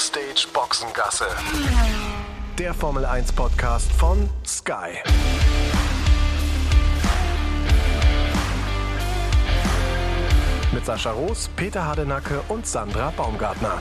Backstage Boxengasse. Der Formel 1 Podcast von Sky. Mit Sascha Roos, Peter Hardenacke und Sandra Baumgartner.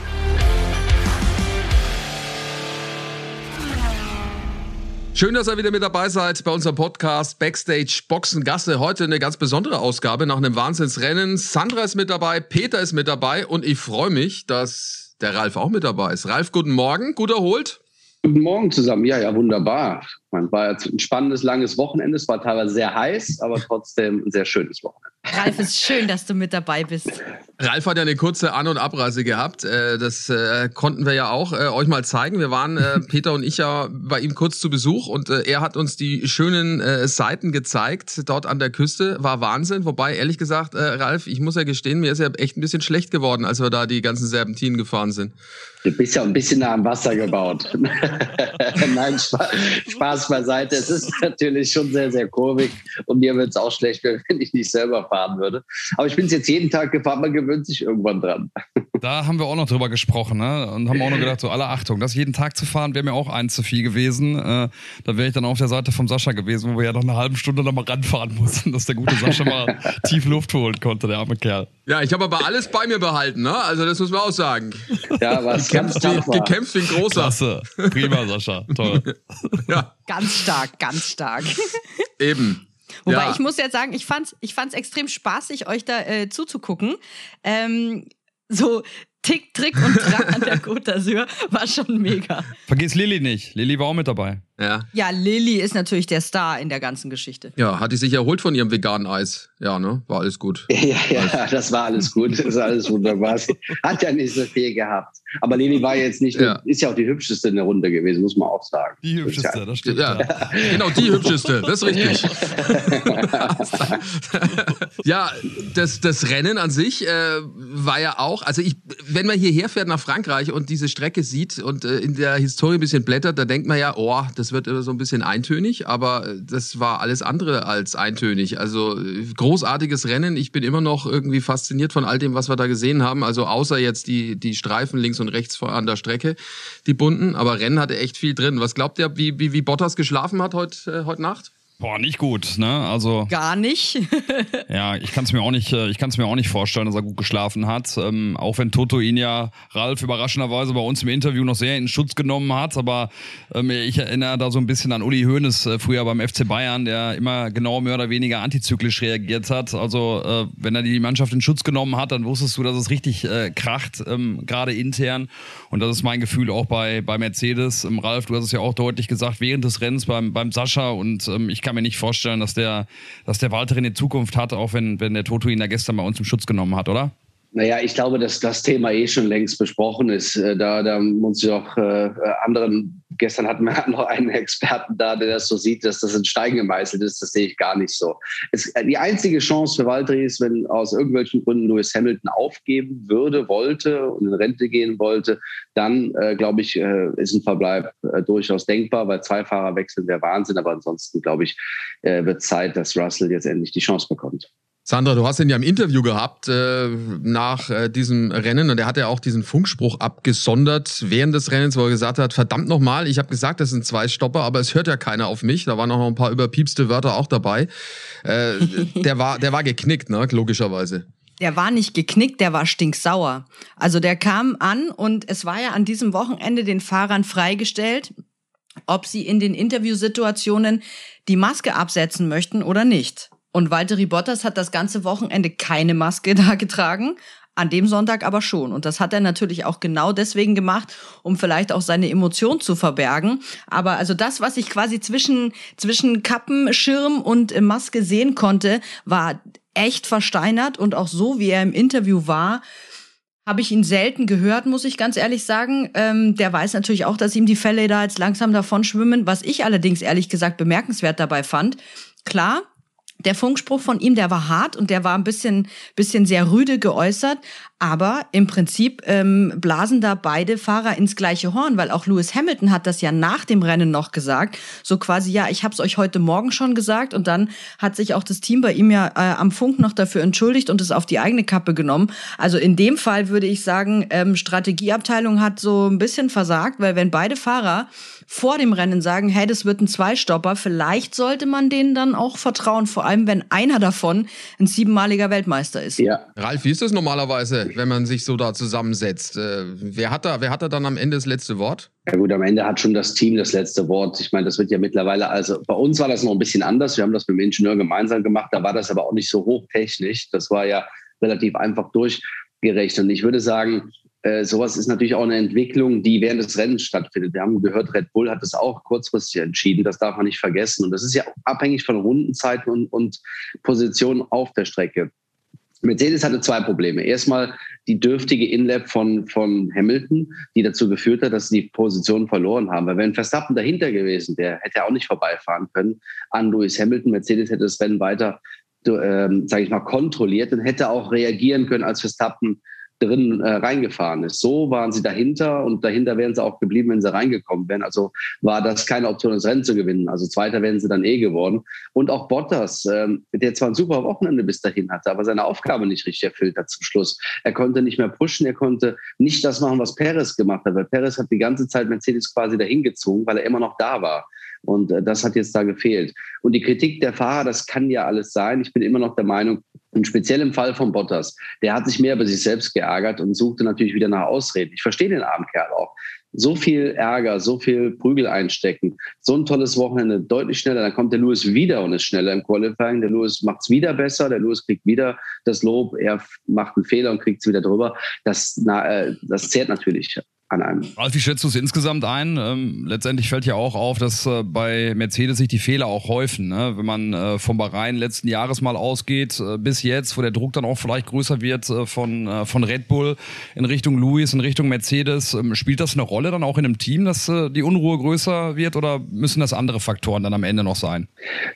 Schön, dass ihr wieder mit dabei seid bei unserem Podcast Backstage Boxengasse. Heute eine ganz besondere Ausgabe nach einem Wahnsinnsrennen. Sandra ist mit dabei, Peter ist mit dabei und ich freue mich, dass der Ralf auch mit dabei ist. Ralf, guten Morgen, gut erholt? Guten Morgen zusammen. Ja, ja, wunderbar. Man war ein spannendes, langes Wochenende. Es war teilweise sehr heiß, aber trotzdem ein sehr schönes Wochenende. Ralf, ist schön, dass du mit dabei bist. Ralf hat ja eine kurze An- und Abreise gehabt. Äh, das äh, konnten wir ja auch äh, euch mal zeigen. Wir waren, Peter und ich, ja bei ihm kurz zu Besuch und er hat uns die schönen Seiten gezeigt. Dort an der Küste war Wahnsinn. Wobei, ehrlich gesagt, Ralf, ich muss ja gestehen, mir ist ja echt ein bisschen schlecht geworden, als wir da die ganzen Serpentinen gefahren sind. Du bist ja ein bisschen nah am Wasser gebaut. Nein, Spaß beiseite. Es ist natürlich schon sehr, sehr kurvig und mir wird es auch schlecht, wenn ich nicht selber fahren würde. Aber ich bin es jetzt jeden Tag gefahren, man gewöhnt sich irgendwann dran. Da haben wir auch noch drüber gesprochen ne? und haben auch noch gedacht, so alle Achtung, das jeden Tag zu fahren wäre mir auch eins zu viel gewesen. Äh, da wäre ich dann auf der Seite vom Sascha gewesen, wo wir ja noch eine halbe Stunde nochmal ranfahren mussten, dass der gute Sascha mal tief Luft holen konnte, der arme Kerl. Ja, ich habe aber alles bei mir behalten, ne? Also das muss man auch sagen. Ja, was gekämpft, ganz wie, gekämpft wie ein großer. Klasse. Prima, Sascha. Toll. ja. Ganz stark, ganz stark. Eben. Wobei ja. ich muss jetzt sagen, ich fand's, ich fand's extrem spaßig, euch da äh, zuzugucken. Ähm, so Tick, Trick und Track an der Côte d'Azur war schon mega. Vergiss Lilly nicht. Lilly war auch mit dabei. Ja. Ja, Lilly ist natürlich der Star in der ganzen Geschichte. Ja, hat die sich erholt von ihrem veganen Eis. Ja, ne? War alles gut. Ja, ja, das war alles gut. Das ist alles wunderbar. Hat ja nicht so viel gehabt. Aber Lilly war jetzt nicht, ja. ist ja auch die hübscheste in der Runde gewesen, muss man auch sagen. Die hübscheste, das stimmt. Ja, ja. genau, die hübscheste, das ist richtig. ja, das, das Rennen an sich äh, war ja auch, also ich, wenn man hierher fährt nach Frankreich und diese Strecke sieht und äh, in der Historie ein bisschen blättert, da denkt man ja, oh, das wird so ein bisschen eintönig, aber das war alles andere als eintönig. Also großartiges Rennen. Ich bin immer noch irgendwie fasziniert von all dem, was wir da gesehen haben. Also außer jetzt die, die Streifen links und rechts an der Strecke, die bunten. Aber Rennen hatte echt viel drin. Was glaubt ihr, wie, wie, wie Bottas geschlafen hat heute, äh, heute Nacht? Boah, nicht gut, ne? Also gar nicht. ja, ich kann es mir auch nicht, äh, ich kann es mir auch nicht vorstellen, dass er gut geschlafen hat. Ähm, auch wenn Toto ihn ja Ralf überraschenderweise bei uns im Interview noch sehr in Schutz genommen hat, aber ähm, ich erinnere da so ein bisschen an Uli Hoeneß äh, früher beim FC Bayern, der immer genau mehr oder weniger antizyklisch reagiert hat. Also äh, wenn er die Mannschaft in Schutz genommen hat, dann wusstest du, dass es richtig äh, kracht, ähm, gerade intern. Und das ist mein Gefühl auch bei bei Mercedes. Ähm, Ralf, du hast es ja auch deutlich gesagt während des Rennens beim beim Sascha und ähm, ich kann mir nicht vorstellen, dass der, dass der Walter in Zukunft hat, auch wenn, wenn der Toto ihn da gestern bei uns im Schutz genommen hat, oder? Naja, ich glaube, dass das Thema eh schon längst besprochen ist. Äh, da, da muss ich auch äh, anderen, gestern hatten wir noch einen Experten da, der das so sieht, dass das in Stein gemeißelt ist. Das sehe ich gar nicht so. Es, die einzige Chance für Valtteri ist, wenn aus irgendwelchen Gründen Lewis Hamilton aufgeben würde, wollte und in Rente gehen wollte, dann äh, glaube ich, äh, ist ein Verbleib äh, durchaus denkbar, weil zwei Fahrer wechseln wäre Wahnsinn. Aber ansonsten glaube ich, äh, wird Zeit, dass Russell jetzt endlich die Chance bekommt. Sandra, du hast ihn ja im Interview gehabt äh, nach äh, diesem Rennen und er hat ja auch diesen Funkspruch abgesondert während des Rennens, wo er gesagt hat, verdammt nochmal, ich habe gesagt, das sind zwei Stopper, aber es hört ja keiner auf mich. Da waren auch noch ein paar überpiepste Wörter auch dabei. Äh, der, war, der war geknickt, ne? logischerweise. Der war nicht geknickt, der war stinksauer. Also der kam an und es war ja an diesem Wochenende den Fahrern freigestellt, ob sie in den Interviewsituationen die Maske absetzen möchten oder nicht. Und Valtteri Bottas hat das ganze Wochenende keine Maske da getragen, an dem Sonntag aber schon. Und das hat er natürlich auch genau deswegen gemacht, um vielleicht auch seine Emotion zu verbergen. Aber also das, was ich quasi zwischen, zwischen Kappen, und Maske sehen konnte, war echt versteinert und auch so, wie er im Interview war, habe ich ihn selten gehört, muss ich ganz ehrlich sagen. Ähm, der weiß natürlich auch, dass ihm die Fälle da jetzt langsam davon schwimmen. Was ich allerdings ehrlich gesagt bemerkenswert dabei fand, klar, der Funkspruch von ihm, der war hart und der war ein bisschen, bisschen sehr rüde geäußert. Aber im Prinzip ähm, blasen da beide Fahrer ins gleiche Horn, weil auch Lewis Hamilton hat das ja nach dem Rennen noch gesagt. So quasi, ja, ich habe es euch heute Morgen schon gesagt. Und dann hat sich auch das Team bei ihm ja äh, am Funk noch dafür entschuldigt und es auf die eigene Kappe genommen. Also in dem Fall würde ich sagen, ähm, Strategieabteilung hat so ein bisschen versagt, weil wenn beide Fahrer vor dem Rennen sagen, hey, das wird ein Zweistopper, vielleicht sollte man denen dann auch vertrauen, vor allem wenn einer davon ein siebenmaliger Weltmeister ist. Ja. Ralf, wie ist das normalerweise? wenn man sich so da zusammensetzt. Äh, wer, hat da, wer hat da dann am Ende das letzte Wort? Ja gut, am Ende hat schon das Team das letzte Wort. Ich meine, das wird ja mittlerweile, also bei uns war das noch ein bisschen anders. Wir haben das mit dem Ingenieur gemeinsam gemacht. Da war das aber auch nicht so hochtechnisch. Das war ja relativ einfach durchgerechnet. Und ich würde sagen, äh, sowas ist natürlich auch eine Entwicklung, die während des Rennens stattfindet. Wir haben gehört, Red Bull hat es auch kurzfristig entschieden. Das darf man nicht vergessen. Und das ist ja abhängig von Rundenzeiten und, und Positionen auf der Strecke. Mercedes hatte zwei Probleme. Erstmal die dürftige Inlap von, von Hamilton, die dazu geführt hat, dass sie die Position verloren haben. Weil wenn Verstappen dahinter gewesen wäre, hätte er auch nicht vorbeifahren können an Lewis Hamilton. Mercedes hätte das Rennen weiter, ähm, sage ich mal, kontrolliert und hätte auch reagieren können, als Verstappen drin äh, reingefahren ist. So waren sie dahinter und dahinter wären sie auch geblieben, wenn sie reingekommen wären. Also war das keine Option, das Rennen zu gewinnen. Also Zweiter wären sie dann eh geworden. Und auch Bottas, ähm, der zwar ein super Wochenende bis dahin hatte, aber seine Aufgabe nicht richtig erfüllt hat zum Schluss. Er konnte nicht mehr pushen, er konnte nicht das machen, was Perez gemacht hat, weil Perez hat die ganze Zeit Mercedes quasi dahin gezogen, weil er immer noch da war. Und äh, das hat jetzt da gefehlt. Und die Kritik der Fahrer, das kann ja alles sein. Ich bin immer noch der Meinung, und speziell im Fall von Bottas, der hat sich mehr über sich selbst geärgert und suchte natürlich wieder nach Ausreden. Ich verstehe den armen Kerl auch. So viel Ärger, so viel Prügel einstecken, so ein tolles Wochenende, deutlich schneller. Dann kommt der Lewis wieder und ist schneller im Qualifying. Der Lewis macht es wieder besser, der Lewis kriegt wieder das Lob, er macht einen Fehler und kriegt es wieder drüber. Das, na, äh, das zehrt natürlich an einem. Ralf, wie schätzt du es insgesamt ein? Ähm, letztendlich fällt ja auch auf, dass äh, bei Mercedes sich die Fehler auch häufen. Ne? Wenn man äh, vom Bahrain letzten Jahres mal ausgeht, äh, bis jetzt, wo der Druck dann auch vielleicht größer wird äh, von, äh, von Red Bull in Richtung Lewis, in Richtung Mercedes, ähm, spielt das eine Rolle dann auch in einem Team, dass äh, die Unruhe größer wird oder müssen das andere Faktoren dann am Ende noch sein?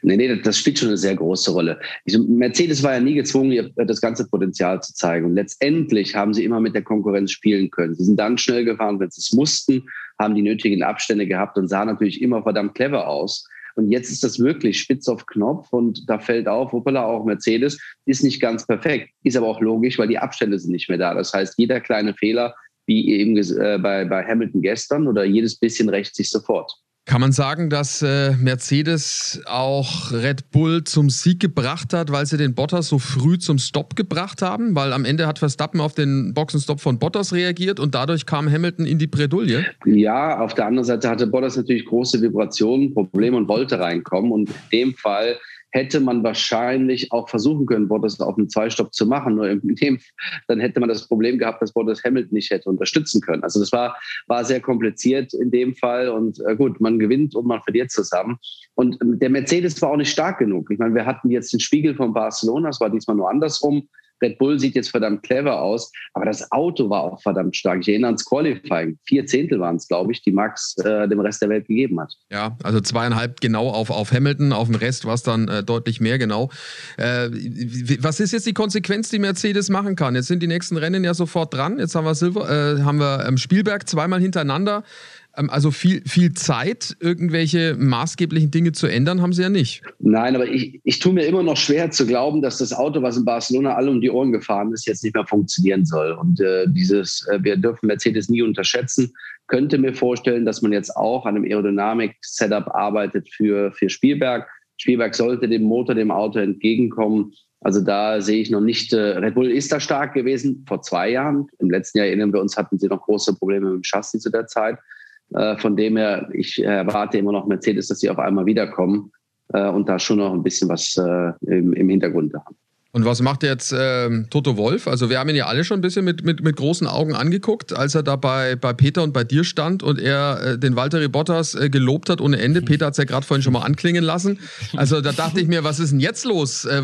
Nee, nee, das spielt schon eine sehr große Rolle. Ich, Mercedes war ja nie gezwungen, das ganze Potenzial zu zeigen. Und letztendlich haben sie immer mit der Konkurrenz spielen können. Sie sind dann schnell gefahren, gefahren, wenn sie es mussten, haben die nötigen Abstände gehabt und sah natürlich immer verdammt clever aus. Und jetzt ist das wirklich spitz auf Knopf und da fällt auf, hoppala, auch Mercedes ist nicht ganz perfekt, ist aber auch logisch, weil die Abstände sind nicht mehr da. Das heißt, jeder kleine Fehler, wie eben äh, bei, bei Hamilton gestern oder jedes bisschen rächt sich sofort. Kann man sagen, dass äh, Mercedes auch Red Bull zum Sieg gebracht hat, weil sie den Bottas so früh zum Stopp gebracht haben? Weil am Ende hat Verstappen auf den Boxenstopp von Bottas reagiert und dadurch kam Hamilton in die Bredouille? Ja, auf der anderen Seite hatte Bottas natürlich große Vibrationen, Probleme und wollte reinkommen. Und in dem Fall hätte man wahrscheinlich auch versuchen können, Bottas auf einen Zweistopp zu machen. Nur in dem, dann hätte man das Problem gehabt, dass Bottas Hamilton nicht hätte unterstützen können. Also das war, war sehr kompliziert in dem Fall. Und äh, gut, man gewinnt und man verliert zusammen. Und ähm, der Mercedes war auch nicht stark genug. Ich meine, wir hatten jetzt den Spiegel von Barcelona, das war diesmal nur andersrum. Red Bull sieht jetzt verdammt clever aus, aber das Auto war auch verdammt stark. Ich erinnere ans Qualifying. Vier Zehntel waren es, glaube ich, die Max äh, dem Rest der Welt gegeben hat. Ja, also zweieinhalb genau auf, auf Hamilton, auf dem Rest war es dann äh, deutlich mehr genau. Äh, was ist jetzt die Konsequenz, die Mercedes machen kann? Jetzt sind die nächsten Rennen ja sofort dran. Jetzt haben wir Silver, äh, haben wir ähm, Spielberg zweimal hintereinander. Ähm, also viel, viel Zeit, irgendwelche maßgeblichen Dinge zu ändern, haben sie ja nicht. Nein, aber ich, ich tue mir immer noch schwer zu glauben, dass das Auto, was in Barcelona alle um die Ohren gefahren ist, jetzt nicht mehr funktionieren soll. Und äh, dieses, äh, wir dürfen Mercedes nie unterschätzen. Könnte mir vorstellen, dass man jetzt auch an einem Aerodynamik-Setup arbeitet für, für Spielberg. Spielberg sollte dem Motor, dem Auto entgegenkommen. Also da sehe ich noch nicht, äh, Red Bull ist da stark gewesen vor zwei Jahren. Im letzten Jahr erinnern wir uns, hatten sie noch große Probleme mit dem Chassis zu der Zeit. Äh, von dem her, ich erwarte immer noch Mercedes, dass sie auf einmal wiederkommen äh, und da schon noch ein bisschen was äh, im Hintergrund haben. Und was macht jetzt ähm, Toto Wolf? Also wir haben ihn ja alle schon ein bisschen mit, mit, mit großen Augen angeguckt, als er da bei, bei Peter und bei dir stand und er äh, den Walter Bottas äh, gelobt hat ohne Ende. Peter hat es ja gerade vorhin schon mal anklingen lassen. Also da dachte ich mir, was ist denn jetzt los? Äh,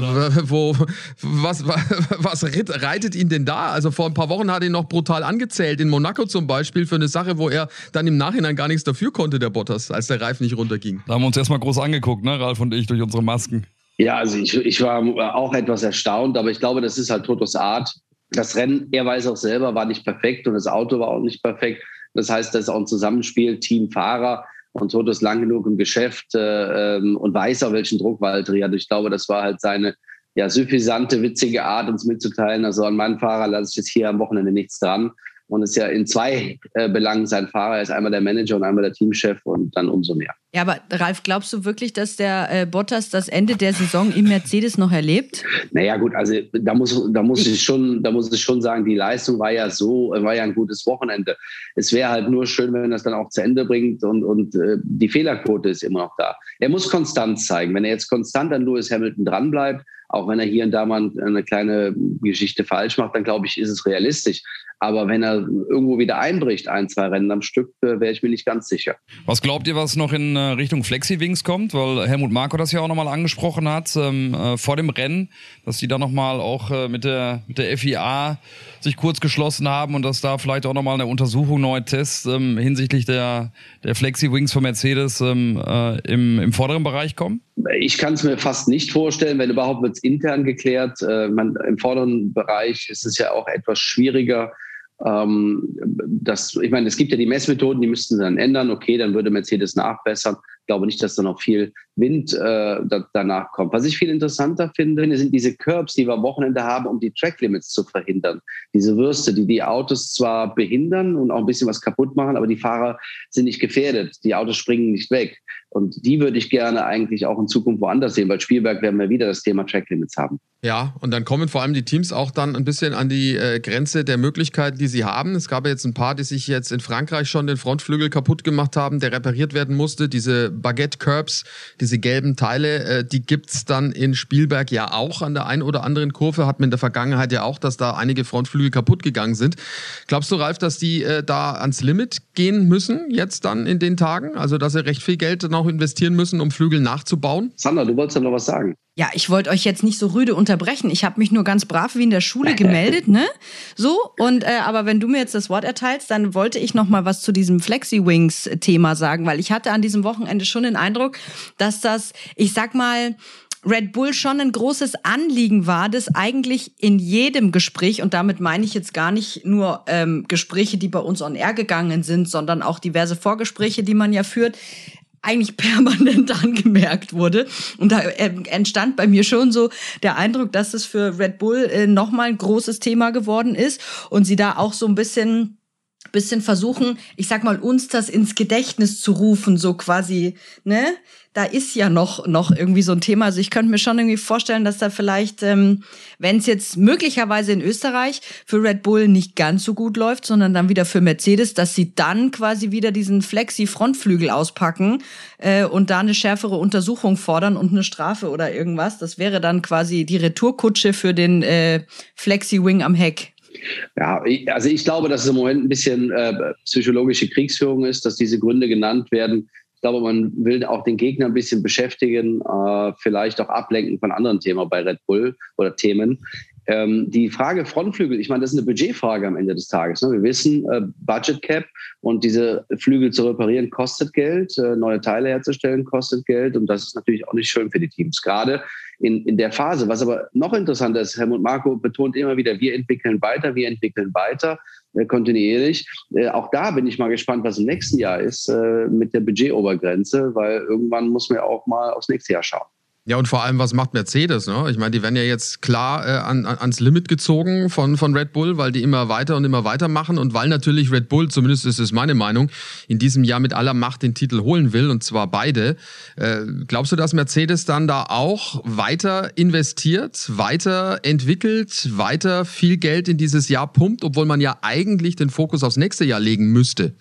wo, was, was reitet ihn denn da? Also vor ein paar Wochen hat er ihn noch brutal angezählt, in Monaco zum Beispiel, für eine Sache, wo er dann im Nachhinein gar nichts dafür konnte, der Bottas, als der Reifen nicht runterging. Da haben wir uns erstmal groß angeguckt, ne, Ralf und ich, durch unsere Masken. Ja, also ich, ich war auch etwas erstaunt, aber ich glaube, das ist halt Totos Art. Das Rennen, er weiß auch selber, war nicht perfekt und das Auto war auch nicht perfekt. Das heißt, das ist auch ein Zusammenspiel, Teamfahrer und Toto ist lang genug im Geschäft äh, ähm, und weiß auch, welchen Druck Walter hat. Ich glaube, das war halt seine ja, suffisante, witzige Art, uns mitzuteilen. Also an meinen Fahrer lasse ich jetzt hier am Wochenende nichts dran und ist ja in zwei äh, Belangen sein Fahrer. Er ist einmal der Manager und einmal der Teamchef und dann umso mehr. Ja, aber Ralf, glaubst du wirklich, dass der äh, Bottas das Ende der Saison im Mercedes noch erlebt? Naja, gut, also da muss, da muss ich schon, da muss ich schon sagen, die Leistung war ja so, war ja ein gutes Wochenende. Es wäre halt nur schön, wenn er das dann auch zu Ende bringt und, und äh, die Fehlerquote ist immer noch da. Er muss Konstanz zeigen. Wenn er jetzt konstant an Lewis Hamilton dranbleibt, auch wenn er hier und da mal eine kleine Geschichte falsch macht, dann glaube ich, ist es realistisch. Aber wenn er irgendwo wieder einbricht, ein, zwei Rennen am Stück, äh, wäre ich mir nicht ganz sicher. Was glaubt ihr, was noch in äh, Richtung Flexi-Wings kommt? Weil Helmut Marko das ja auch nochmal angesprochen hat ähm, äh, vor dem Rennen, dass die da nochmal auch äh, mit, der, mit der FIA sich kurz geschlossen haben und dass da vielleicht auch nochmal eine Untersuchung, neue Tests ähm, hinsichtlich der, der Flexi-Wings von Mercedes ähm, äh, im, im vorderen Bereich kommen? Ich kann es mir fast nicht vorstellen. Wenn überhaupt, wird es intern geklärt. Äh, man, Im vorderen Bereich ist es ja auch etwas schwieriger. Ähm, das, ich meine, es gibt ja die Messmethoden, die müssten sie dann ändern. Okay, dann würde Mercedes nachbessern glaube nicht, dass da noch viel Wind äh, da, danach kommt. Was ich viel interessanter finde, sind diese Curbs, die wir am Wochenende haben, um die Track Limits zu verhindern. Diese Würste, die die Autos zwar behindern und auch ein bisschen was kaputt machen, aber die Fahrer sind nicht gefährdet. Die Autos springen nicht weg. Und die würde ich gerne eigentlich auch in Zukunft woanders sehen, weil Spielberg werden wir wieder das Thema Track Limits haben. Ja, und dann kommen vor allem die Teams auch dann ein bisschen an die äh, Grenze der Möglichkeiten, die sie haben. Es gab ja jetzt ein paar, die sich jetzt in Frankreich schon den Frontflügel kaputt gemacht haben, der repariert werden musste. Diese Baguette-Curbs, diese gelben Teile, äh, die gibt's dann in Spielberg ja auch an der einen oder anderen Kurve. Hat man in der Vergangenheit ja auch, dass da einige Frontflügel kaputt gegangen sind. Glaubst du, Ralf, dass die äh, da ans Limit gehen müssen, jetzt dann in den Tagen? Also, dass sie recht viel Geld dann auch investieren müssen, um Flügel nachzubauen? Sandra, du wolltest ja noch was sagen. Ja, ich wollte euch jetzt nicht so rüde unterbrechen. Ich habe mich nur ganz brav wie in der Schule gemeldet, ne? So und äh, aber wenn du mir jetzt das Wort erteilst, dann wollte ich noch mal was zu diesem Flexi Wings Thema sagen, weil ich hatte an diesem Wochenende schon den Eindruck, dass das, ich sag mal, Red Bull schon ein großes Anliegen war, das eigentlich in jedem Gespräch, und damit meine ich jetzt gar nicht nur ähm, Gespräche, die bei uns on air gegangen sind, sondern auch diverse Vorgespräche, die man ja führt, eigentlich permanent angemerkt wurde. Und da äh, entstand bei mir schon so der Eindruck, dass es für Red Bull äh, nochmal ein großes Thema geworden ist und sie da auch so ein bisschen bisschen versuchen, ich sag mal, uns das ins Gedächtnis zu rufen, so quasi, ne? Da ist ja noch, noch irgendwie so ein Thema. Also ich könnte mir schon irgendwie vorstellen, dass da vielleicht, ähm, wenn es jetzt möglicherweise in Österreich für Red Bull nicht ganz so gut läuft, sondern dann wieder für Mercedes, dass sie dann quasi wieder diesen Flexi-Frontflügel auspacken äh, und da eine schärfere Untersuchung fordern und eine Strafe oder irgendwas. Das wäre dann quasi die Retourkutsche für den äh, Flexi-Wing am Heck. Ja, also ich glaube, dass es im Moment ein bisschen äh, psychologische Kriegsführung ist, dass diese Gründe genannt werden. Ich glaube, man will auch den Gegner ein bisschen beschäftigen, äh, vielleicht auch ablenken von anderen Themen bei Red Bull oder Themen. Ähm, die Frage Frontflügel, ich meine, das ist eine Budgetfrage am Ende des Tages. Ne? Wir wissen, äh, Budget Cap und diese Flügel zu reparieren kostet Geld, äh, neue Teile herzustellen kostet Geld und das ist natürlich auch nicht schön für die Teams, gerade in, in der Phase. Was aber noch interessanter ist, Helmut Marco betont immer wieder, wir entwickeln weiter, wir entwickeln weiter äh, kontinuierlich. Äh, auch da bin ich mal gespannt, was im nächsten Jahr ist äh, mit der Budgetobergrenze, weil irgendwann muss man auch mal aufs nächste Jahr schauen. Ja, und vor allem, was macht Mercedes? Ne? Ich meine, die werden ja jetzt klar äh, an, ans Limit gezogen von, von Red Bull, weil die immer weiter und immer weiter machen und weil natürlich Red Bull, zumindest ist es meine Meinung, in diesem Jahr mit aller Macht den Titel holen will und zwar beide. Äh, glaubst du, dass Mercedes dann da auch weiter investiert, weiter entwickelt, weiter viel Geld in dieses Jahr pumpt, obwohl man ja eigentlich den Fokus aufs nächste Jahr legen müsste?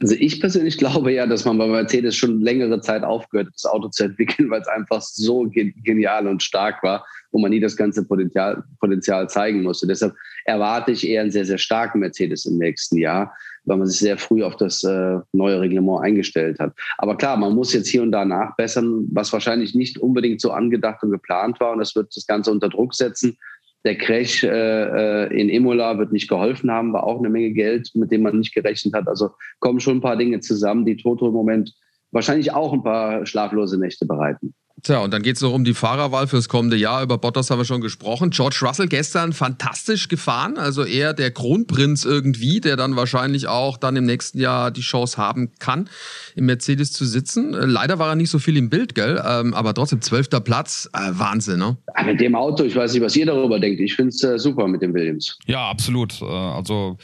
Also ich persönlich glaube ja, dass man bei Mercedes schon längere Zeit aufgehört hat, das Auto zu entwickeln, weil es einfach so genial und stark war und man nie das ganze Potenzial, Potenzial zeigen musste. Deshalb erwarte ich eher einen sehr, sehr starken Mercedes im nächsten Jahr, weil man sich sehr früh auf das äh, neue Reglement eingestellt hat. Aber klar, man muss jetzt hier und da nachbessern, was wahrscheinlich nicht unbedingt so angedacht und geplant war und das wird das Ganze unter Druck setzen. Der Crash äh, äh, in Imola wird nicht geholfen haben, war auch eine Menge Geld, mit dem man nicht gerechnet hat. Also kommen schon ein paar Dinge zusammen, die Toto im Moment wahrscheinlich auch ein paar schlaflose Nächte bereiten. Tja, und dann geht es noch um die Fahrerwahl fürs kommende Jahr. Über Bottas haben wir schon gesprochen. George Russell gestern fantastisch gefahren. Also eher der Kronprinz irgendwie, der dann wahrscheinlich auch dann im nächsten Jahr die Chance haben kann, im Mercedes zu sitzen. Äh, leider war er nicht so viel im Bild, gell? Ähm, aber trotzdem, zwölfter Platz, äh, Wahnsinn, ne? Mit dem Auto, ich weiß nicht, was ihr darüber denkt. Ich finde es äh, super mit dem Williams. Ja, absolut. Äh, also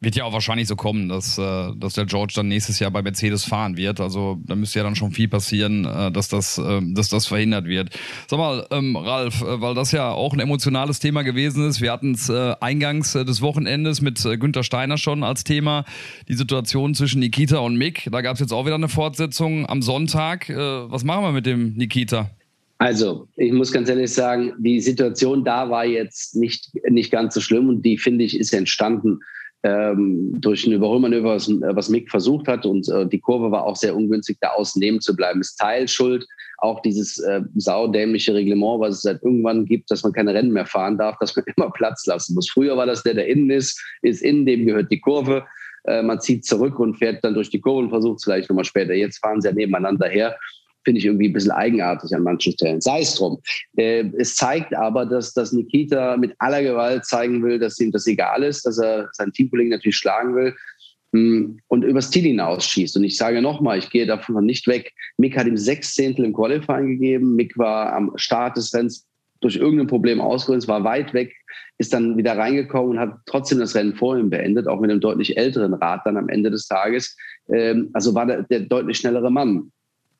wird ja auch wahrscheinlich so kommen, dass, äh, dass der George dann nächstes Jahr bei Mercedes fahren wird. Also da müsste ja dann schon viel passieren, äh, dass das, dass das das verhindert wird. Sag mal, ähm, Ralf, äh, weil das ja auch ein emotionales Thema gewesen ist. Wir hatten es äh, eingangs äh, des Wochenendes mit äh, Günther Steiner schon als Thema, die Situation zwischen Nikita und Mick. Da gab es jetzt auch wieder eine Fortsetzung am Sonntag. Was machen wir mit dem Nikita? Also, ich muss ganz ehrlich sagen, die Situation da war jetzt nicht, nicht ganz so schlimm und die, finde ich, ist entstanden ähm, durch ein Überholmanöver, was, was Mick versucht hat und äh, die Kurve war auch sehr ungünstig, da außen neben zu bleiben. Ist Teilschuld auch dieses äh, saudämliche Reglement, was es seit irgendwann gibt, dass man keine Rennen mehr fahren darf, dass man immer Platz lassen muss. Früher war das der, der innen ist, ist innen, dem gehört die Kurve. Äh, man zieht zurück und fährt dann durch die Kurve und versucht es vielleicht nochmal später. Jetzt fahren sie ja nebeneinander her finde ich irgendwie ein bisschen eigenartig an manchen Stellen. Sei es drum. Äh, es zeigt aber, dass, dass Nikita mit aller Gewalt zeigen will, dass ihm das egal ist, dass er seinen Teamkollegen natürlich schlagen will und übers Ziel hinausschießt. Und ich sage nochmal, ich gehe davon nicht weg. Mick hat ihm sechs Zehntel im Qualifying gegeben. Mick war am Start des Rennens durch irgendein Problem ausgerüstet, war weit weg, ist dann wieder reingekommen und hat trotzdem das Rennen vor ihm beendet, auch mit einem deutlich älteren Rad dann am Ende des Tages. Ähm, also war der, der deutlich schnellere Mann.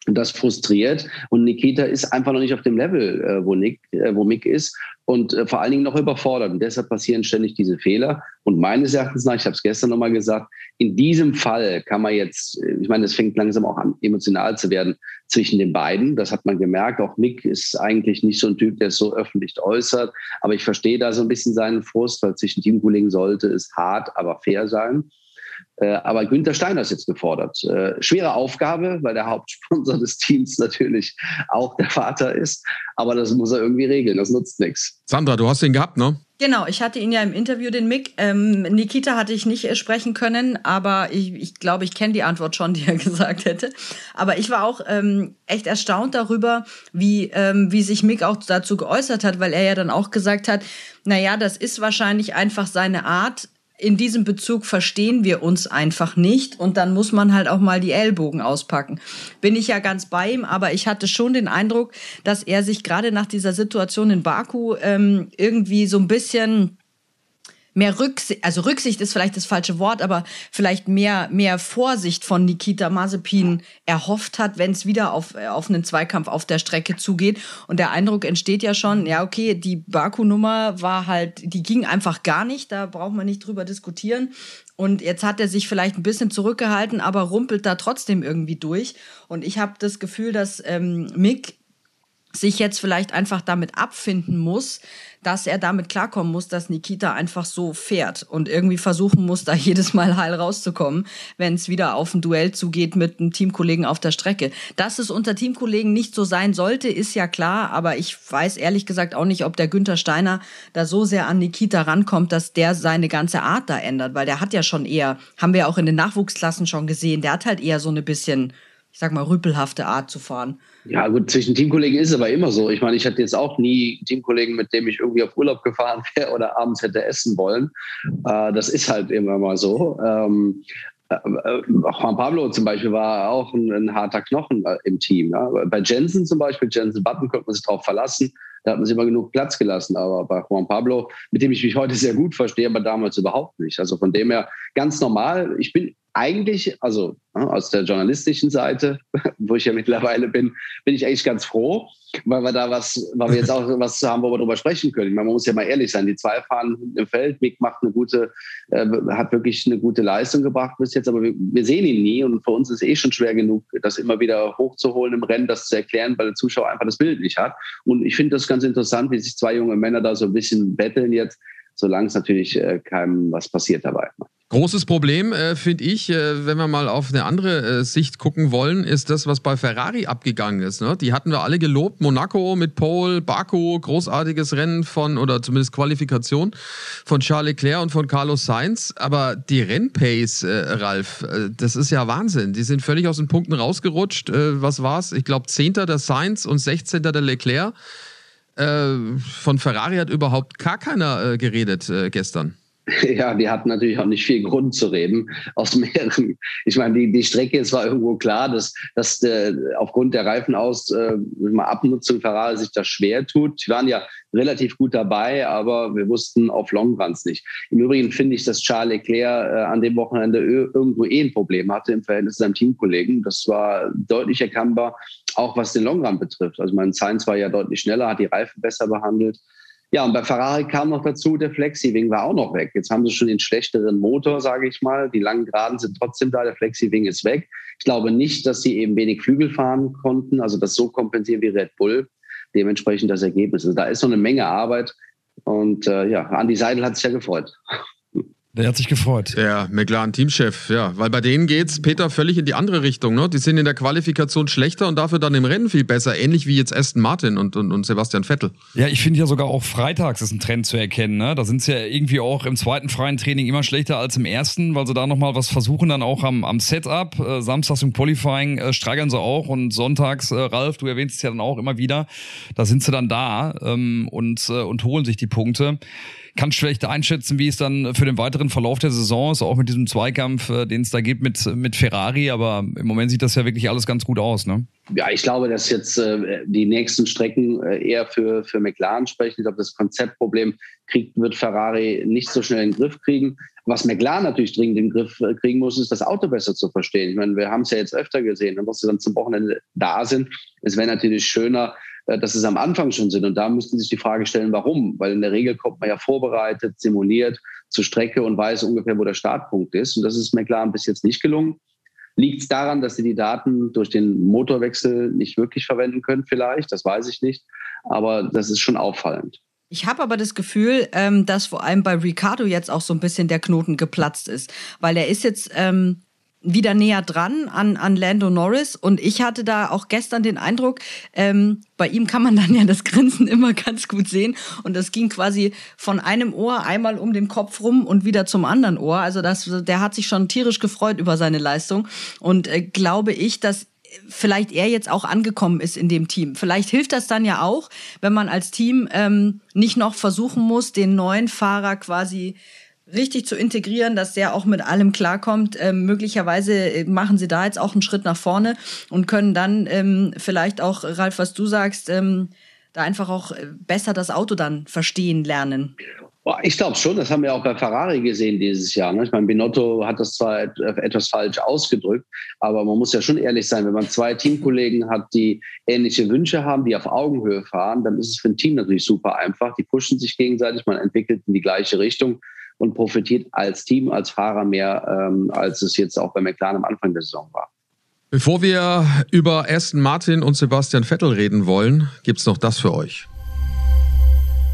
Und das frustriert. Und Nikita ist einfach noch nicht auf dem Level, äh, wo, Nick, äh, wo Mick ist und äh, vor allen Dingen noch überfordert. Und deshalb passieren ständig diese Fehler. Und meines Erachtens nach, ich habe es gestern nochmal gesagt, in diesem Fall kann man jetzt, ich meine, es fängt langsam auch an, emotional zu werden zwischen den beiden. Das hat man gemerkt. Auch Mick ist eigentlich nicht so ein Typ, der es so öffentlich äußert. Aber ich verstehe da so ein bisschen seinen Frust, weil zwischen Teamkollegen sollte es hart, aber fair sein. Äh, aber Günther Steiner ist jetzt gefordert. Äh, schwere Aufgabe, weil der Hauptsponsor des Teams natürlich auch der Vater ist. Aber das muss er irgendwie regeln. Das nutzt nichts. Sandra, du hast ihn gehabt, ne? Genau, ich hatte ihn ja im Interview, den Mick. Ähm, Nikita hatte ich nicht äh, sprechen können, aber ich, ich glaube, ich kenne die Antwort schon, die er gesagt hätte. Aber ich war auch ähm, echt erstaunt darüber, wie, ähm, wie sich Mick auch dazu geäußert hat, weil er ja dann auch gesagt hat, naja, das ist wahrscheinlich einfach seine Art, in diesem Bezug verstehen wir uns einfach nicht und dann muss man halt auch mal die Ellbogen auspacken. Bin ich ja ganz bei ihm, aber ich hatte schon den Eindruck, dass er sich gerade nach dieser Situation in Baku ähm, irgendwie so ein bisschen mehr Rücksicht, also Rücksicht ist vielleicht das falsche Wort, aber vielleicht mehr, mehr Vorsicht von Nikita Mazepin erhofft hat, wenn es wieder auf, äh, auf einen Zweikampf auf der Strecke zugeht. Und der Eindruck entsteht ja schon, ja, okay, die Baku-Nummer war halt, die ging einfach gar nicht, da braucht man nicht drüber diskutieren. Und jetzt hat er sich vielleicht ein bisschen zurückgehalten, aber rumpelt da trotzdem irgendwie durch. Und ich habe das Gefühl, dass ähm, Mick sich jetzt vielleicht einfach damit abfinden muss, dass er damit klarkommen muss, dass Nikita einfach so fährt und irgendwie versuchen muss, da jedes Mal heil rauszukommen, wenn es wieder auf ein Duell zugeht mit einem Teamkollegen auf der Strecke. Dass es unter Teamkollegen nicht so sein sollte, ist ja klar, aber ich weiß ehrlich gesagt auch nicht, ob der Günther Steiner da so sehr an Nikita rankommt, dass der seine ganze Art da ändert, weil der hat ja schon eher, haben wir auch in den Nachwuchsklassen schon gesehen, der hat halt eher so eine bisschen, ich sag mal, rüppelhafte Art zu fahren. Ja, gut, zwischen Teamkollegen ist es aber immer so. Ich meine, ich hatte jetzt auch nie Teamkollegen, mit dem ich irgendwie auf Urlaub gefahren wäre oder abends hätte essen wollen. Äh, das ist halt immer mal so. Ähm, äh, äh, Juan Pablo zum Beispiel war auch ein, ein harter Knochen äh, im Team. Ja. Bei Jensen zum Beispiel, Jensen Button, konnte man sich drauf verlassen. Da hat man sich immer genug Platz gelassen. Aber bei Juan Pablo, mit dem ich mich heute sehr gut verstehe, aber damals überhaupt nicht. Also von dem her ganz normal. Ich bin eigentlich, also aus der journalistischen Seite, wo ich ja mittlerweile bin, bin ich eigentlich ganz froh, weil wir da was, weil wir jetzt auch was haben, wo wir drüber sprechen können. Man muss ja mal ehrlich sein, die zwei fahren im Feld, Mick macht eine gute, äh, hat wirklich eine gute Leistung gebracht bis jetzt, aber wir, wir, sehen ihn nie und für uns ist eh schon schwer genug, das immer wieder hochzuholen im Rennen, das zu erklären, weil der Zuschauer einfach das Bild nicht hat. Und ich finde das ganz interessant, wie sich zwei junge Männer da so ein bisschen betteln jetzt, solange es natürlich äh, keinem was passiert dabei. Großes Problem, äh, finde ich, äh, wenn wir mal auf eine andere äh, Sicht gucken wollen, ist das, was bei Ferrari abgegangen ist. Ne? Die hatten wir alle gelobt. Monaco mit Paul, Baku, großartiges Rennen von, oder zumindest Qualifikation von Charles Leclerc und von Carlos Sainz. Aber die Rennpace, äh, Ralf, äh, das ist ja Wahnsinn. Die sind völlig aus den Punkten rausgerutscht. Äh, was war's? Ich glaube, 10. der Sainz und 16. der Leclerc. Von Ferrari hat überhaupt gar keiner geredet gestern. Ja, die hatten natürlich auch nicht viel Grund zu reden, aus mehreren. Ich meine, die, die Strecke, es war irgendwo klar, dass, dass äh, aufgrund der Reifenaus, äh, Abnutzung Ferrari sich das schwer tut. Sie waren ja relativ gut dabei, aber wir wussten auf Longruns nicht. Im Übrigen finde ich, dass Charles Leclerc äh, an dem Wochenende irgendwo eh ein Problem hatte im Verhältnis zu seinem Teamkollegen. Das war deutlich erkennbar, auch was den Longrun betrifft. Also mein Sainz war ja deutlich schneller, hat die Reifen besser behandelt. Ja, und bei Ferrari kam noch dazu, der Flexi-Wing war auch noch weg. Jetzt haben sie schon den schlechteren Motor, sage ich mal. Die langen Geraden sind trotzdem da, der Flexi-Wing ist weg. Ich glaube nicht, dass sie eben wenig Flügel fahren konnten, also das so kompensieren wie Red Bull. Dementsprechend das Ergebnis. Also da ist noch eine Menge Arbeit. Und äh, ja, Andi Seidel hat sich ja gefreut. Der hat sich gefreut. Der McLaren-Teamchef, ja. Weil bei denen geht's, Peter, völlig in die andere Richtung. Ne? Die sind in der Qualifikation schlechter und dafür dann im Rennen viel besser. Ähnlich wie jetzt Aston Martin und, und, und Sebastian Vettel. Ja, ich finde ja sogar auch freitags ist ein Trend zu erkennen. Ne? Da sind sie ja irgendwie auch im zweiten freien Training immer schlechter als im ersten, weil sie da nochmal was versuchen, dann auch am, am Setup. Äh, samstags im Qualifying äh, steigern sie auch und sonntags, äh, Ralf, du erwähnst es ja dann auch immer wieder, da sind sie dann da ähm, und, äh, und holen sich die Punkte kann schlecht einschätzen, wie es dann für den weiteren Verlauf der Saison ist, auch mit diesem Zweikampf, äh, den es da gibt mit, mit Ferrari. Aber im Moment sieht das ja wirklich alles ganz gut aus, ne? Ja, ich glaube, dass jetzt äh, die nächsten Strecken äh, eher für, für McLaren sprechen. Ich glaube, das Konzeptproblem kriegt, wird Ferrari nicht so schnell in den Griff kriegen. Was McLaren natürlich dringend in den Griff äh, kriegen muss, ist das Auto besser zu verstehen. Ich meine, wir haben es ja jetzt öfter gesehen, wenn sie dann zum Wochenende da sind. Es wäre natürlich schöner, dass es am Anfang schon sind. Und da müssten sich die Frage stellen, warum? Weil in der Regel kommt man ja vorbereitet, simuliert zur Strecke und weiß ungefähr, wo der Startpunkt ist. Und das ist McLaren bis jetzt nicht gelungen. Liegt es daran, dass sie die Daten durch den Motorwechsel nicht wirklich verwenden können? Vielleicht, das weiß ich nicht. Aber das ist schon auffallend. Ich habe aber das Gefühl, ähm, dass vor allem bei Ricardo jetzt auch so ein bisschen der Knoten geplatzt ist, weil er ist jetzt ähm, wieder näher dran an, an Lando Norris. Und ich hatte da auch gestern den Eindruck, ähm, bei ihm kann man dann ja das Grinsen immer ganz gut sehen. Und das ging quasi von einem Ohr einmal um den Kopf rum und wieder zum anderen Ohr. Also das, der hat sich schon tierisch gefreut über seine Leistung. Und äh, glaube ich, dass vielleicht er jetzt auch angekommen ist in dem Team. Vielleicht hilft das dann ja auch, wenn man als Team ähm, nicht noch versuchen muss, den neuen Fahrer quasi richtig zu integrieren, dass der auch mit allem klarkommt. Ähm, möglicherweise äh, machen sie da jetzt auch einen Schritt nach vorne und können dann ähm, vielleicht auch, Ralf, was du sagst, ähm, da einfach auch äh, besser das Auto dann verstehen lernen. Ich glaube schon, das haben wir auch bei Ferrari gesehen dieses Jahr. Ne? Ich meine, Binotto hat das zwar etwas falsch ausgedrückt, aber man muss ja schon ehrlich sein, wenn man zwei Teamkollegen hat, die ähnliche Wünsche haben, die auf Augenhöhe fahren, dann ist es für ein Team natürlich super einfach. Die pushen sich gegenseitig, man entwickelt in die gleiche Richtung und profitiert als Team, als Fahrer mehr, ähm, als es jetzt auch bei McLaren am Anfang der Saison war. Bevor wir über Aston Martin und Sebastian Vettel reden wollen, gibt's noch das für euch.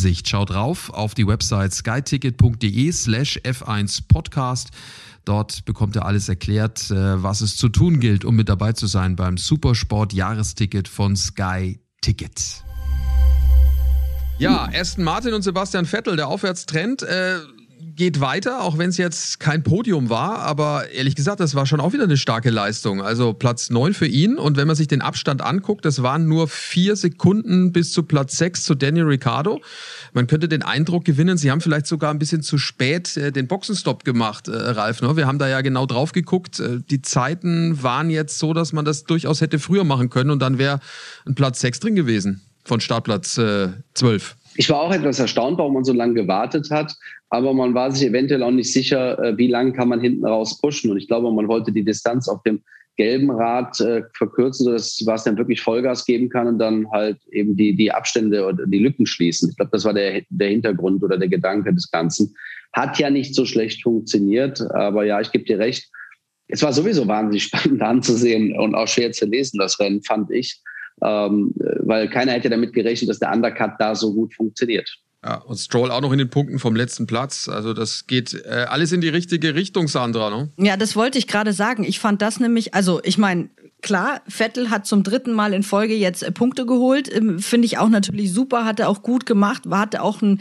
Hinsicht. Schaut drauf auf die Website skyticket.de slash F1 Podcast. Dort bekommt ihr alles erklärt, äh, was es zu tun gilt, um mit dabei zu sein beim Supersport Jahresticket von Sky Ticket. Ja, Aston Martin und Sebastian Vettel, der Aufwärtstrend. Äh, geht weiter, auch wenn es jetzt kein Podium war. Aber ehrlich gesagt, das war schon auch wieder eine starke Leistung. Also Platz 9 für ihn. Und wenn man sich den Abstand anguckt, das waren nur vier Sekunden bis zu Platz 6 zu Daniel Ricciardo. Man könnte den Eindruck gewinnen, sie haben vielleicht sogar ein bisschen zu spät äh, den Boxenstopp gemacht, äh, Ralf. Ne? Wir haben da ja genau drauf geguckt. Äh, die Zeiten waren jetzt so, dass man das durchaus hätte früher machen können und dann wäre ein Platz 6 drin gewesen von Startplatz äh, 12. Ich war auch etwas erstaunt, warum man so lange gewartet hat. Aber man war sich eventuell auch nicht sicher, äh, wie lange kann man hinten raus pushen. Und ich glaube, man wollte die Distanz auf dem gelben Rad äh, verkürzen, sodass Sebastian wirklich Vollgas geben kann und dann halt eben die, die Abstände oder die Lücken schließen. Ich glaube, das war der, der Hintergrund oder der Gedanke des Ganzen. Hat ja nicht so schlecht funktioniert, aber ja, ich gebe dir recht. Es war sowieso wahnsinnig spannend anzusehen und auch schwer zu lesen, das Rennen, fand ich. Ähm, weil keiner hätte damit gerechnet, dass der Undercut da so gut funktioniert. Ja, und Stroll auch noch in den Punkten vom letzten Platz. Also das geht äh, alles in die richtige Richtung, Sandra. Ne? Ja, das wollte ich gerade sagen. Ich fand das nämlich, also ich meine, klar, Vettel hat zum dritten Mal in Folge jetzt äh, Punkte geholt. Ähm, Finde ich auch natürlich super, hat er auch gut gemacht, hatte auch ein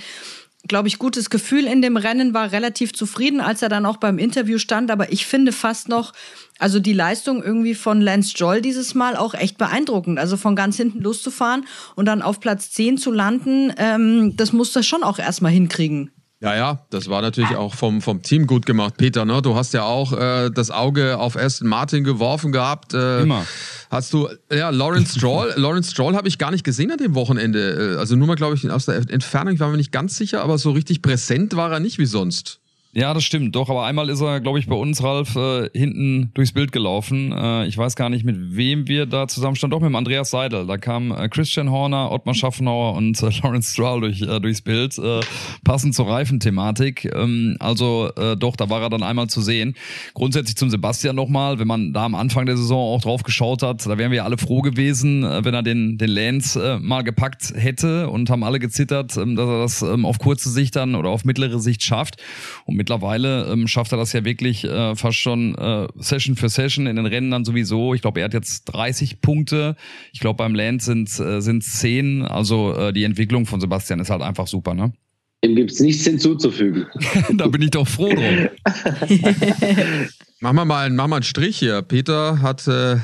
glaube ich, gutes Gefühl in dem Rennen, war relativ zufrieden, als er dann auch beim Interview stand. Aber ich finde fast noch, also die Leistung irgendwie von Lance Joll dieses Mal auch echt beeindruckend. Also von ganz hinten loszufahren und dann auf Platz 10 zu landen, ähm, das muss er schon auch erstmal hinkriegen. Ja, ja, das war natürlich auch vom, vom Team gut gemacht, Peter. Ne? Du hast ja auch äh, das Auge auf Aston Martin geworfen gehabt. Äh, Immer. Hast du, ja, Lawrence Stroll, Lawrence Stroll habe ich gar nicht gesehen an dem Wochenende. Äh, also nur mal, glaube ich, aus der Entfernung, ich war mir nicht ganz sicher, aber so richtig präsent war er nicht wie sonst. Ja, das stimmt. Doch, aber einmal ist er, glaube ich, bei uns, Ralf, äh, hinten durchs Bild gelaufen. Äh, ich weiß gar nicht, mit wem wir da zusammen standen. Doch mit dem Andreas Seidel. Da kam äh, Christian Horner, Ottmar Schaffenauer und äh, Lawrence Stroll durch, äh, durchs Bild. Äh, passend zur Reifenthematik. Ähm, also äh, doch, da war er dann einmal zu sehen. Grundsätzlich zum Sebastian nochmal, wenn man da am Anfang der Saison auch drauf geschaut hat, da wären wir alle froh gewesen, äh, wenn er den, den Lance äh, mal gepackt hätte und haben alle gezittert, äh, dass er das äh, auf kurze Sicht dann oder auf mittlere Sicht schafft. Und mittlerweile ähm, schafft er das ja wirklich äh, fast schon äh, Session für Session in den Rennen dann sowieso. Ich glaube, er hat jetzt 30 Punkte. Ich glaube, beim Land sind äh, sind 10. Also äh, die Entwicklung von Sebastian ist halt einfach super, ne? Dem gibt es nichts hinzuzufügen. da bin ich doch froh drum. machen wir mal, machen wir einen Strich hier. Peter hat äh,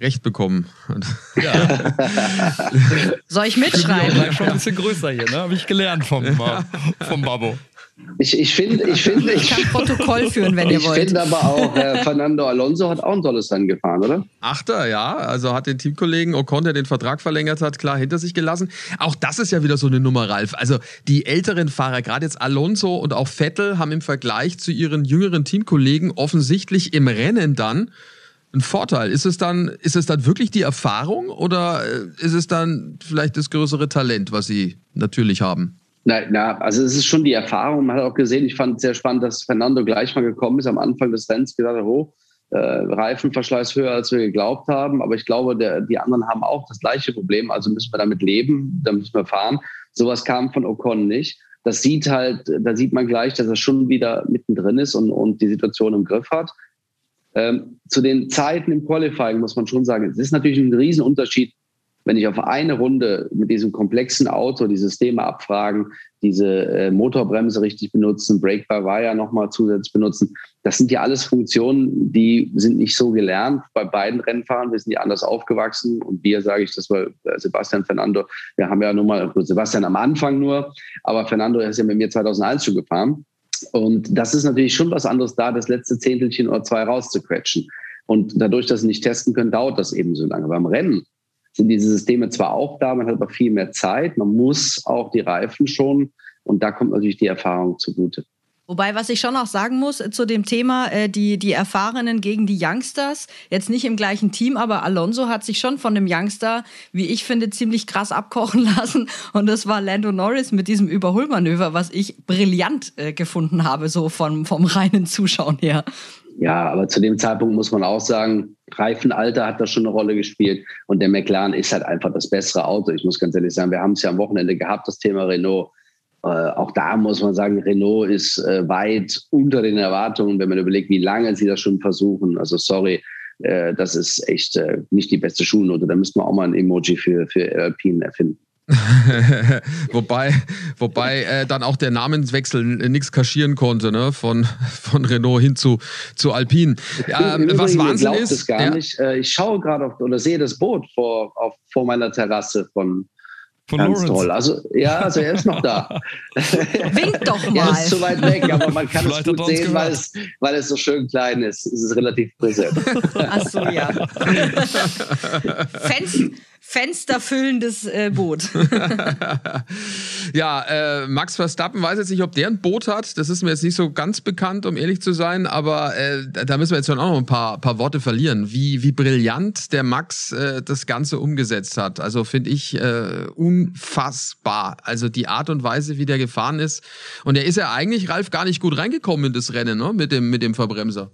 Recht bekommen. Ja. Soll ich mitschreiben? Ich schon ein bisschen größer hier, ne? Habe ich gelernt vom, äh, vom Babbo. Ich, ich finde, ich finde, ich kann Protokoll führen, wenn ihr ich wollt. Ich finde aber auch, äh, Fernando Alonso hat auch ein tolles Rennen gefahren, oder? Achter, ja. Also hat den Teamkollegen Ocon, der den Vertrag verlängert hat, klar hinter sich gelassen. Auch das ist ja wieder so eine Nummer, Ralf. Also die älteren Fahrer, gerade jetzt Alonso und auch Vettel, haben im Vergleich zu ihren jüngeren Teamkollegen offensichtlich im Rennen dann ein Vorteil. Ist es dann, ist es dann wirklich die Erfahrung oder äh, ist es dann vielleicht das größere Talent, was sie natürlich haben? Na, na, also es ist schon die Erfahrung. Man hat auch gesehen, ich fand es sehr spannend, dass Fernando gleich mal gekommen ist am Anfang des Rennens, gesagt hat, oh, äh, Reifenverschleiß höher, als wir geglaubt haben. Aber ich glaube, der, die anderen haben auch das gleiche Problem. Also müssen wir damit leben, da müssen wir fahren. Sowas kam von Ocon nicht. Das sieht halt, da sieht man gleich, dass er schon wieder mittendrin ist und, und die Situation im Griff hat. Ähm, zu den Zeiten im Qualifying muss man schon sagen, es ist natürlich ein Riesenunterschied, wenn ich auf eine Runde mit diesem komplexen Auto die Systeme abfragen, diese äh, Motorbremse richtig benutzen, Brake by Wire nochmal zusätzlich benutzen, das sind ja alles Funktionen, die sind nicht so gelernt bei beiden Rennfahrern. Wir sind ja anders aufgewachsen und wir, sage ich das, weil äh, Sebastian Fernando, wir haben ja nun mal, Sebastian am Anfang nur, aber Fernando ist ja mit mir 2001 schon gefahren. Und das ist natürlich schon was anderes da, das letzte Zehntelchen oder zwei rauszuquetschen. Und dadurch, dass sie nicht testen können, dauert das eben so lange. Beim Rennen sind diese Systeme zwar auch da, man hat aber viel mehr Zeit, man muss auch die Reifen schonen und da kommt natürlich die Erfahrung zugute. Wobei, was ich schon auch sagen muss äh, zu dem Thema, äh, die, die Erfahrenen gegen die Youngsters, jetzt nicht im gleichen Team, aber Alonso hat sich schon von dem Youngster, wie ich finde, ziemlich krass abkochen lassen. Und das war Lando Norris mit diesem Überholmanöver, was ich brillant äh, gefunden habe, so vom, vom reinen Zuschauen her. Ja, aber zu dem Zeitpunkt muss man auch sagen, Reifenalter hat da schon eine Rolle gespielt. Und der McLaren ist halt einfach das bessere Auto. Ich muss ganz ehrlich sagen, wir haben es ja am Wochenende gehabt, das Thema Renault. Äh, auch da muss man sagen, Renault ist äh, weit unter den Erwartungen, wenn man überlegt, wie lange sie das schon versuchen. Also sorry, äh, das ist echt äh, nicht die beste Schulnote. Da müsste man auch mal ein Emoji für, für Alpine erfinden. wobei wobei äh, dann auch der Namenswechsel nichts kaschieren konnte, ne? Von, von Renault hin zu, zu Alpine. Ähm, was Wahnsinn ist. Es gar ja? nicht. Äh, ich schaue gerade auf oder sehe das Boot vor, auf, vor meiner Terrasse von, von Ganz Lawrence. toll. Also, ja, also er ist noch da. Wink doch mal. Er ist zu weit weg, aber man kann es gut sehen, weil es, weil es so schön klein ist. Es ist relativ präsent. Ach so, ja. Fans, fensterfüllendes äh, Boot. ja, äh, Max Verstappen weiß jetzt nicht, ob der ein Boot hat. Das ist mir jetzt nicht so ganz bekannt, um ehrlich zu sein. Aber äh, da müssen wir jetzt schon auch noch ein paar, paar Worte verlieren. Wie, wie brillant der Max äh, das Ganze umgesetzt hat. Also finde ich äh, unfassbar. Also die Art und Weise, wie der gefahren ist. Und er ist ja eigentlich, Ralf, gar nicht gut reingekommen in das Rennen ne? mit, dem, mit dem Verbremser.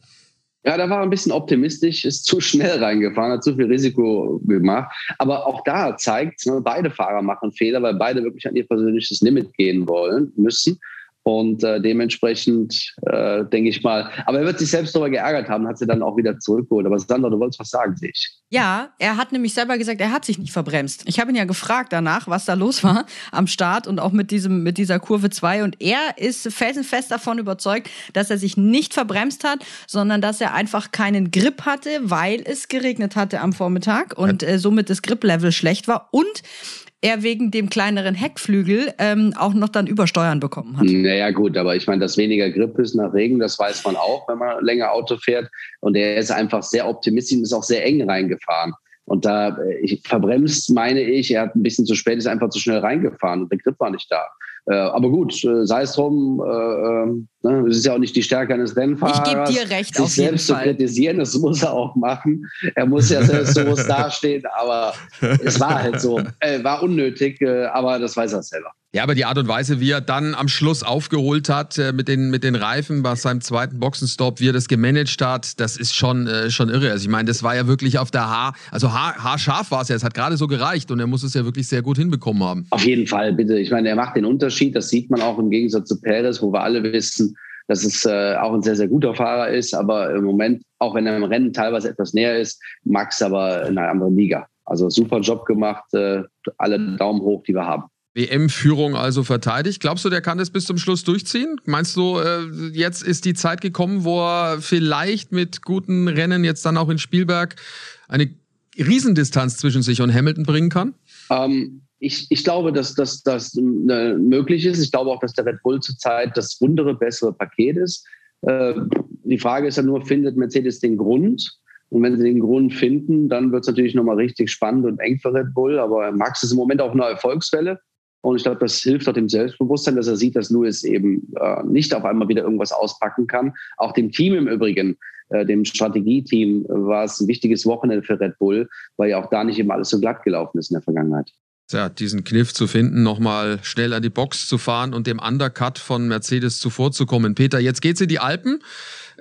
Ja, da war ein bisschen optimistisch, ist zu schnell reingefahren, hat zu viel Risiko gemacht. Aber auch da zeigt, ne, beide Fahrer machen Fehler, weil beide wirklich an ihr persönliches Limit gehen wollen, müssen. Und äh, dementsprechend äh, denke ich mal, aber er wird sich selbst darüber geärgert haben, hat sie dann auch wieder zurückgeholt. Aber Sandra, du wolltest was sagen, sehe ich. Ja, er hat nämlich selber gesagt, er hat sich nicht verbremst. Ich habe ihn ja gefragt danach, was da los war am Start und auch mit diesem mit dieser Kurve 2 und er ist felsenfest davon überzeugt, dass er sich nicht verbremst hat, sondern dass er einfach keinen Grip hatte, weil es geregnet hatte am Vormittag und äh, somit das Grip-Level schlecht war und er wegen dem kleineren Heckflügel ähm, auch noch dann Übersteuern bekommen hat. Naja, gut, aber ich meine, dass weniger Grip ist nach Regen, das weiß man auch, wenn man länger Auto fährt. Und er ist einfach sehr optimistisch und ist auch sehr eng reingefahren. Und da äh, ich, verbremst, meine ich, er hat ein bisschen zu spät, ist einfach zu schnell reingefahren und der Grip war nicht da. Äh, aber gut, äh, sei es drum, äh, ähm, ne, es ist ja auch nicht die Stärke eines Rennfahrers. Ich gebe dir recht, sich auf selbst Fall. zu kritisieren, das muss er auch machen. Er muss ja selbstbewusst dastehen, aber es war halt so. Äh, war unnötig, äh, aber das weiß er selber. Ja, aber die Art und Weise, wie er dann am Schluss aufgeholt hat äh, mit, den, mit den Reifen bei seinem zweiten Boxenstopp, wie er das gemanagt hat, das ist schon, äh, schon irre. Also ich meine, das war ja wirklich auf der Haar, also Haar, haarscharf war es ja, es hat gerade so gereicht und er muss es ja wirklich sehr gut hinbekommen haben. Auf jeden Fall, bitte. Ich meine, er macht den Unterschied, das sieht man auch im Gegensatz zu Perez, wo wir alle wissen, dass es äh, auch ein sehr, sehr guter Fahrer ist, aber im Moment, auch wenn er im Rennen teilweise etwas näher ist, Max aber in einer anderen Liga. Also super Job gemacht, äh, alle Daumen hoch, die wir haben. WM-Führung also verteidigt. Glaubst du, der kann das bis zum Schluss durchziehen? Meinst du, äh, jetzt ist die Zeit gekommen, wo er vielleicht mit guten Rennen jetzt dann auch in Spielberg eine Riesendistanz zwischen sich und Hamilton bringen kann? Ähm, ich, ich glaube, dass das äh, möglich ist. Ich glaube auch, dass der Red Bull zurzeit das rundere, bessere Paket ist. Äh, die Frage ist ja nur, findet Mercedes den Grund? Und wenn sie den Grund finden, dann wird es natürlich nochmal richtig spannend und eng für Red Bull. Aber Max ist im Moment auch eine Erfolgswelle. Und ich glaube, das hilft auch dem Selbstbewusstsein, dass er sieht, dass Lewis eben äh, nicht auf einmal wieder irgendwas auspacken kann. Auch dem Team im Übrigen, äh, dem Strategieteam, war es ein wichtiges Wochenende für Red Bull, weil ja auch da nicht immer alles so glatt gelaufen ist in der Vergangenheit. Ja, diesen Kniff zu finden, nochmal schnell an die Box zu fahren und dem Undercut von Mercedes zuvorzukommen. Peter, jetzt geht's in die Alpen.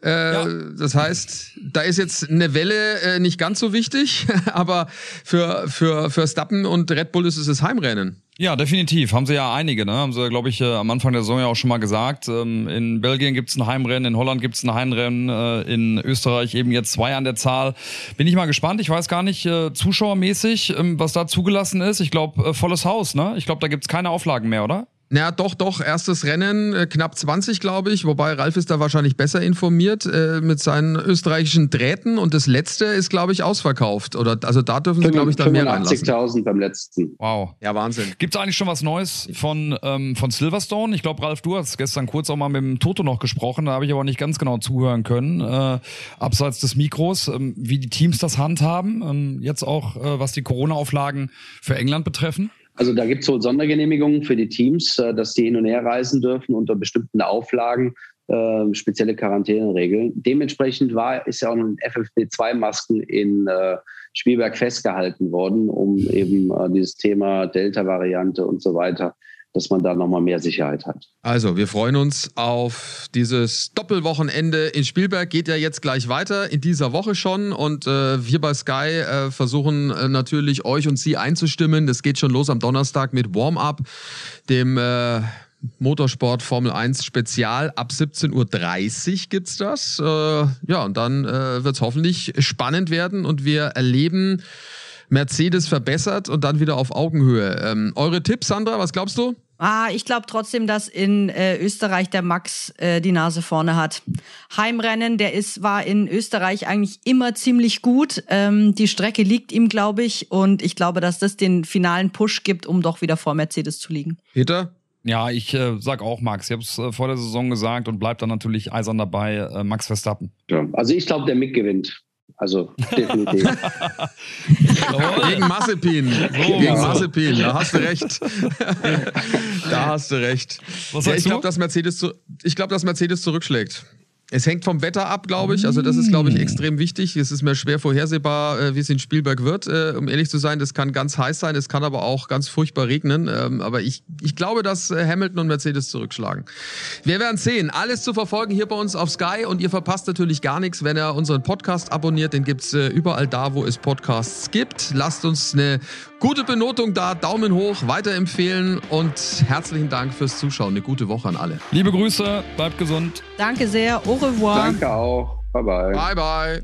Äh, ja. Das heißt, da ist jetzt eine Welle äh, nicht ganz so wichtig, aber für, für, für Stappen und Red Bull ist es das Heimrennen. Ja, definitiv. Haben sie ja einige, ne? Haben sie, glaube ich, äh, am Anfang der Saison ja auch schon mal gesagt. Ähm, in Belgien gibt's ein Heimrennen, in Holland gibt's ein Heimrennen, äh, in Österreich eben jetzt zwei an der Zahl. Bin ich mal gespannt. Ich weiß gar nicht, äh, zuschauermäßig, ähm, was da zugelassen ist. Ich glaube, volles Haus, ne? Ich glaube, da gibt's keine Auflagen mehr, oder? Ja, doch, doch. Erstes Rennen, äh, knapp 20, glaube ich. Wobei Ralf ist da wahrscheinlich besser informiert äh, mit seinen österreichischen Drähten. Und das letzte ist, glaube ich, ausverkauft. Oder, also da dürfen sie, glaube ich, dann mehr reinlassen. 85.000 beim letzten. Wow. Ja, Wahnsinn. Gibt es eigentlich schon was Neues von, ähm, von Silverstone? Ich glaube, Ralf, du hast gestern kurz auch mal mit dem Toto noch gesprochen. Da habe ich aber nicht ganz genau zuhören können. Äh, abseits des Mikros, ähm, wie die Teams das handhaben. Ähm, jetzt auch, äh, was die Corona-Auflagen für England betreffen. Also da gibt es wohl Sondergenehmigungen für die Teams, äh, dass die hin und her reisen dürfen unter bestimmten Auflagen, äh, spezielle Quarantäneregeln. Dementsprechend war, ist ja auch ein FFP2-Masken in äh, Spielberg festgehalten worden, um eben äh, dieses Thema Delta-Variante und so weiter dass man da nochmal mehr Sicherheit hat. Also, wir freuen uns auf dieses Doppelwochenende in Spielberg. Geht ja jetzt gleich weiter, in dieser Woche schon. Und äh, wir bei Sky äh, versuchen äh, natürlich euch und Sie einzustimmen. Das geht schon los am Donnerstag mit Warm-up, dem äh, Motorsport Formel 1 Spezial. Ab 17.30 Uhr gibt's das. Äh, ja, und dann äh, wird es hoffentlich spannend werden und wir erleben Mercedes verbessert und dann wieder auf Augenhöhe. Ähm, eure Tipps, Sandra, was glaubst du? Ah, ich glaube trotzdem, dass in äh, Österreich der Max äh, die Nase vorne hat. Heimrennen, der ist, war in Österreich eigentlich immer ziemlich gut. Ähm, die Strecke liegt ihm, glaube ich, und ich glaube, dass das den finalen Push gibt, um doch wieder vor Mercedes zu liegen. Peter? Ja, ich äh, sag auch Max. Ich habe es äh, vor der Saison gesagt und bleibt dann natürlich eisern dabei, äh, Max Verstappen. Ja, also ich glaube, der Mick gewinnt. Also definitiv. Gegen Massepin. So, Gegen Massepin, da hast du recht. da hast du recht. Was ja, sagst ich glaube, dass Mercedes, zu, ich glaub, dass Mercedes zurückschlägt. Es hängt vom Wetter ab, glaube ich. Also das ist, glaube ich, extrem wichtig. Es ist mir schwer vorhersehbar, äh, wie es in Spielberg wird. Äh, um ehrlich zu sein, das kann ganz heiß sein, es kann aber auch ganz furchtbar regnen. Ähm, aber ich, ich glaube, dass äh, Hamilton und Mercedes zurückschlagen. Wir werden sehen. Alles zu verfolgen hier bei uns auf Sky und ihr verpasst natürlich gar nichts, wenn ihr unseren Podcast abonniert. Den gibt's äh, überall da, wo es Podcasts gibt. Lasst uns eine gute Benotung da, Daumen hoch, weiterempfehlen und herzlichen Dank fürs Zuschauen. Eine gute Woche an alle. Liebe Grüße, bleibt gesund. Danke sehr. Au revoir. Danke auch. Bye bye. Bye, bye.